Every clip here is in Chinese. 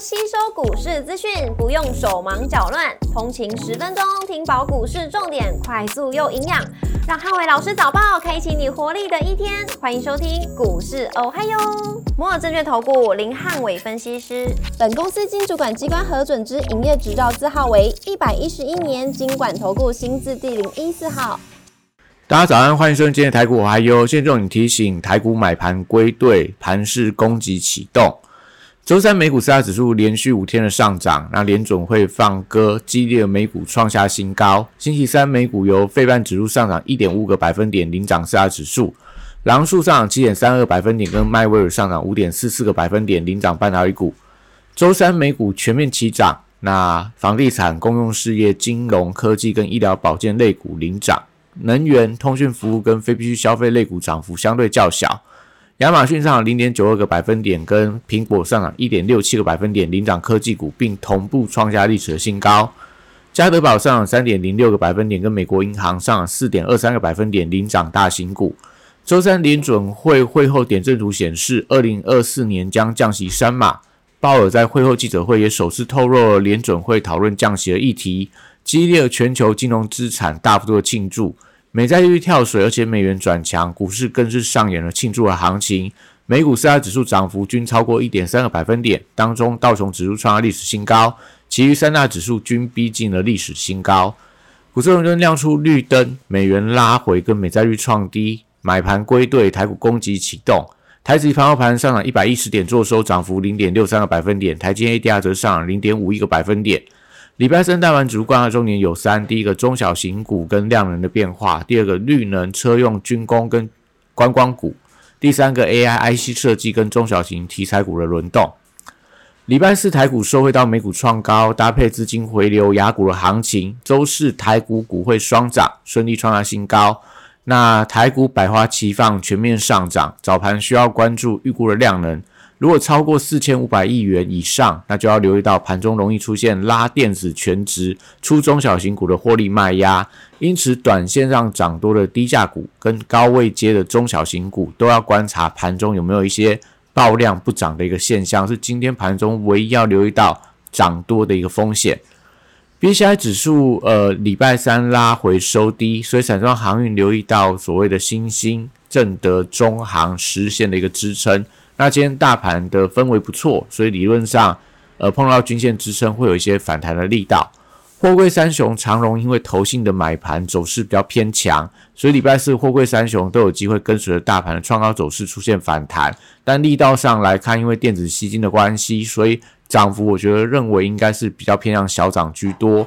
吸收股市资讯，不用手忙脚乱，通勤十分钟听饱股市重点，快速又营养，让汉伟老师早报开启你活力的一天。欢迎收听股市哦嗨哟，摩尔证券投顾林汉伟分析师，本公司经主管机关核准之营业执照字号为一百一十一年经管投顾新字第零一四号。大家早安，欢迎收听今天的台股哦嗨哟。现在你提醒，台股买盘归队，盘势攻击启动。周三美股四大指数连续五天的上涨，那联总会放歌，激励美股创下新高。星期三美股由费半指数上涨一点五个百分点领涨四大指数，狼树上涨七点三二百分点，跟迈威尔上涨五点四四个百分点领涨半导体股。周三美股全面齐涨，那房地产、公用事业、金融科技跟医疗保健类股领涨，能源、通讯服务跟非必需消费类股涨幅相对较小。亚马逊上涨零点九二个百分点，跟苹果上涨一点六七个百分点，领涨科技股，并同步创下历史的新高。加德堡上涨三点零六个百分点，跟美国银行上涨四点二三个百分点，领涨大型股。周三联准会会后点阵图显示，二零二四年将降息三码。鲍尔在会后记者会也首次透露了联准会讨论降息的议题，激励了全球金融资产大幅度的庆祝。美债利率跳水，而且美元转强，股市更是上演了庆祝的行情。美股四大指数涨幅均超过一点三个百分点，当中道琼指数创下历史新高，其余三大指数均逼近了历史新高。股市轮轮亮出绿灯，美元拉回，跟美债率创低，买盘归队，台股攻击启动。台指盘后盘上涨一百一十点，做收涨幅零点六三个百分点，台积 ADR 则上涨零点五一个百分点。礼拜三大盘指数观察重点有三：第一个中小型股跟量能的变化；第二个绿能车用军工跟观光股；第三个 AI IC 设计跟中小型题材股的轮动。礼拜四台股收回到美股创高，搭配资金回流雅股的行情。周四台股股会双涨，顺利创下新高。那台股百花齐放，全面上涨。早盘需要关注预估的量能。如果超过四千五百亿元以上，那就要留意到盘中容易出现拉电子全值、出中小型股的获利卖压，因此短线上涨多的低价股跟高位接的中小型股都要观察盘中有没有一些爆量不涨的一个现象，是今天盘中唯一要留意到涨多的一个风险。B C I 指数呃礼拜三拉回收低，所以散装航运留意到所谓的新兴、正德、中航实现的一个支撑。那今天大盘的氛围不错，所以理论上，呃，碰到均线支撑会有一些反弹的力道。货柜三雄长荣因为投信的买盘走势比较偏强，所以礼拜四货柜三雄都有机会跟随着大盘的创高走势出现反弹。但力道上来看，因为电子吸金的关系，所以涨幅我觉得认为应该是比较偏向小涨居多。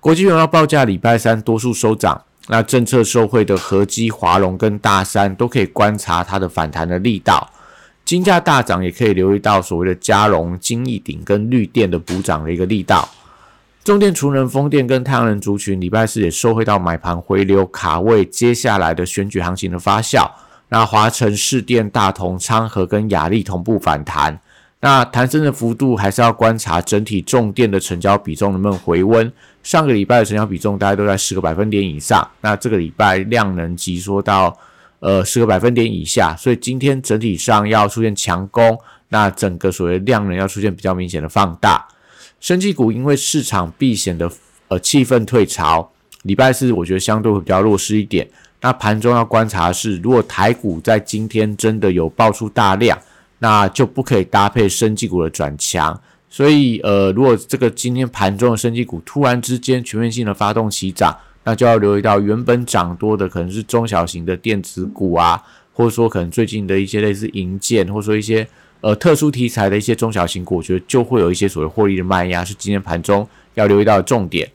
国际原油报价礼拜三多数收涨，那政策受惠的合基、华龙跟大山都可以观察它的反弹的力道。金价大涨，也可以留意到所谓的加融、金益鼎跟绿电的补涨的一个力道。中电、储能、风电跟太阳能族群，礼拜四也收回到买盘回流，卡位接下来的选举行情的发酵。那华晨、市电、大同、昌河跟雅力同步反弹。那弹升的幅度还是要观察整体重电的成交比重能不能回温。上个礼拜的成交比重大概都在十个百分点以上，那这个礼拜量能急缩到。呃，十个百分点以下，所以今天整体上要出现强攻，那整个所谓量能要出现比较明显的放大。升绩股因为市场避险的呃气氛退潮，礼拜四我觉得相对会比较弱势一点。那盘中要观察是，如果台股在今天真的有爆出大量，那就不可以搭配升绩股的转强。所以呃，如果这个今天盘中的升绩股突然之间全面性的发动起涨。那就要留意到，原本涨多的可能是中小型的电子股啊，或者说可能最近的一些类似银建，或者说一些呃特殊题材的一些中小型股，我觉得就会有一些所谓获利的卖压，是今天盘中要留意到的重点。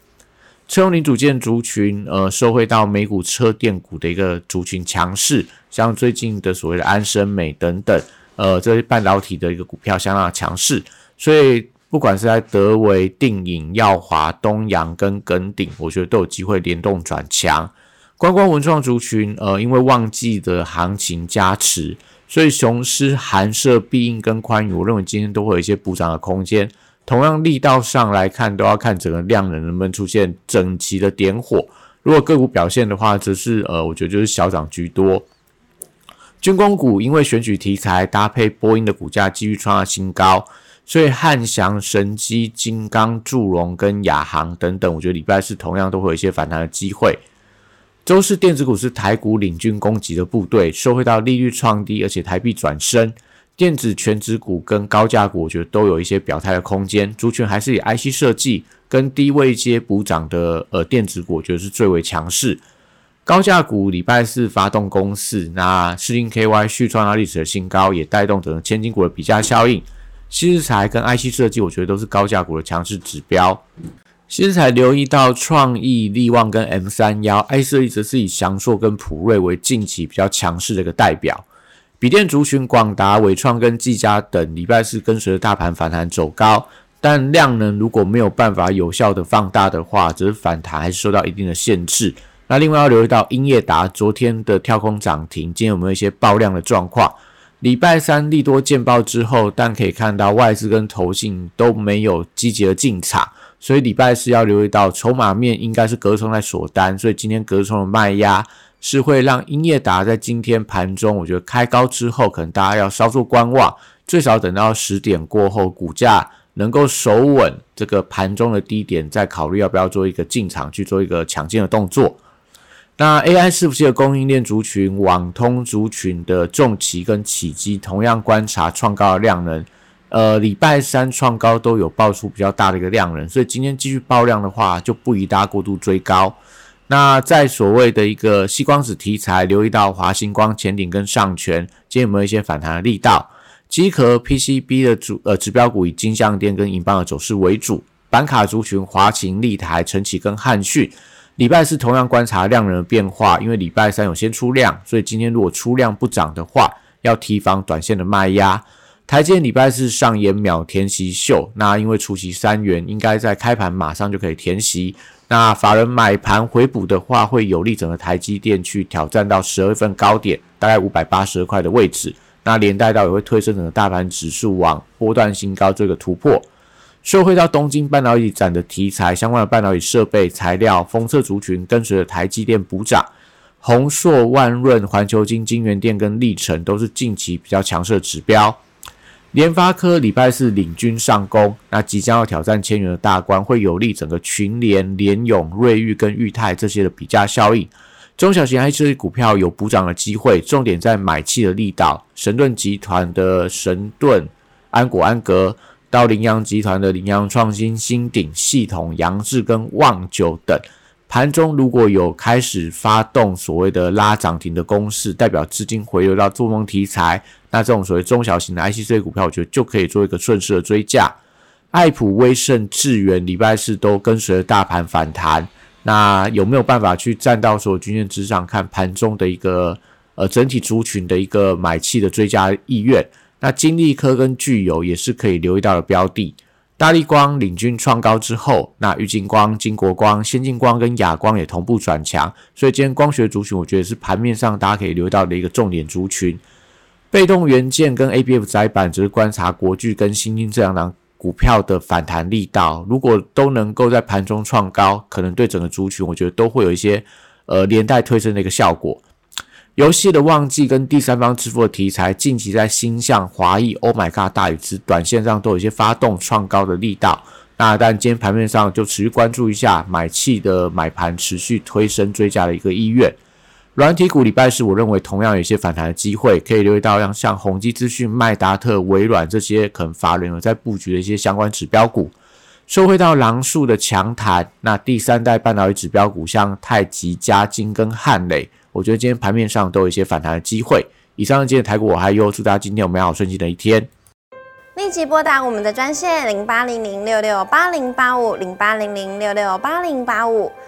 车用零组件族群，呃，受惠到美股车电股的一个族群强势，像最近的所谓的安森美等等，呃，这些半导体的一个股票相当强势，所以。不管是在德维、定影、耀华、东阳跟耿鼎，我觉得都有机会联动转强。观光文创族群，呃，因为旺季的行情加持，所以雄狮、寒舍、必应跟宽裕，我认为今天都会有一些补涨的空间。同样力道上来看，都要看整个量能能不能出现整齐的点火。如果个股表现的话，则是呃，我觉得就是小涨居多。军工股因为选举题材搭配波音的股价继续创下新高。所以汉翔、神机、金刚、祝融跟亚航等等，我觉得礼拜四同样都会有一些反弹的机会。周四电子股是台股领军攻击的部队，受惠到利率创低，而且台币转升，电子全指股跟高价股，我觉得都有一些表态的空间。族群还是以 IC 设计跟低位阶补涨的呃电子股，我觉得是最为强势。高价股礼拜四发动攻势，那市盈 KY 续创到历史的新高，也带动整个千金股的比价效应。新日材跟 IC 设计，我觉得都是高价股的强势指标。新日材留意到创意、力旺跟 M 三幺，IC 设计则是以翔硕跟普瑞为近期比较强势的一个代表。笔电族群广达、伟创跟技嘉等，礼拜四跟随着大盘反弹走高，但量能如果没有办法有效的放大的话，则是反弹还是受到一定的限制。那另外要留意到英业达昨天的跳空涨停，今天有没有一些爆量的状况？礼拜三利多见报之后，但可以看到外资跟投信都没有积极的进场，所以礼拜四要留意到筹码面应该是隔冲在锁单，所以今天隔冲的卖压是会让英业达在今天盘中，我觉得开高之后，可能大家要稍作观望，最少等到十点过后，股价能够守稳这个盘中的低点，再考虑要不要做一个进场去做一个抢进的动作。那 AI 伺服器的供应链族群、网通族群的重旗跟起机，同样观察创高的量能。呃，礼拜三创高都有爆出比较大的一个量能，所以今天继续爆量的话，就不宜大家过度追高。那在所谓的一个吸光子题材，留意到华星光、前顶跟上权，今天有没有一些反弹的力道？机壳 PCB 的主呃指标股以金相电跟银邦的走势为主，板卡族群华擎、立台、晨起跟汉讯。礼拜四同样观察量能的变化，因为礼拜三有先出量，所以今天如果出量不涨的话，要提防短线的卖压。台积礼拜四上演秒填息秀，那因为出息三元，应该在开盘马上就可以填息。那法人买盘回补的话，会有利整个台积电去挑战到十二月份高点，大概五百八十二块的位置。那连带到也会推升整个大盘指数往波段新高这个突破。受惠到东京半导体展的题材，相关的半导体设备材料、封测族群跟随着台积电补涨，宏硕、万润、环球金、金源电跟历程都是近期比较强势的指标。联发科礼拜四领军上攻，那即将要挑战千元的大关，会有利整个群联、联永、瑞昱跟裕泰这些的比价效应。中小型 I 这些股票有补涨的机会，重点在买气的力道。神盾集团的神盾、安国、安格。到羚羊集团的羚羊创新、新鼎系统、杨志跟旺九等，盘中如果有开始发动所谓的拉涨停的攻势，代表资金回流到做梦题材，那这种所谓中小型的 IC 这些股票，我觉得就可以做一个顺势的追价。爱普、威盛、智源礼拜四都跟随着大盘反弹，那有没有办法去站到所有均线之上，看盘中的一个呃整体族群的一个买气的追加意愿？那金利科跟聚友也是可以留意到的标的。大力光领军创高之后，那玉金光、金国光、先进光跟亚光也同步转强，所以今天光学族群我觉得是盘面上大家可以留意到的一个重点族群。被动元件跟 A B F 窄板只是观察国巨跟新兴这两档股票的反弹力道，如果都能够在盘中创高，可能对整个族群我觉得都会有一些呃连带推升的一个效果。游戏的旺季跟第三方支付的题材，近期在新向华裔、Oh my God、大宇之短线上都有一些发动创高的力道。那但今天盘面上就持续关注一下买气的买盘持续推升追加的一个意愿。软体股礼拜四，我认为同样有一些反弹的机会，可以留意到像像宏基资讯、麦达特、微软这些可能法人有在布局的一些相关指标股。收回到狼树的强弹，那第三代半导体指标股像太极、嘉金跟汉磊。我觉得今天盘面上都有一些反弹的机会。以上今天台股我还有，祝大家今天有美好顺心的一天。立即拨打我们的专线零八零零六六八零八五零八零零六六八零八五。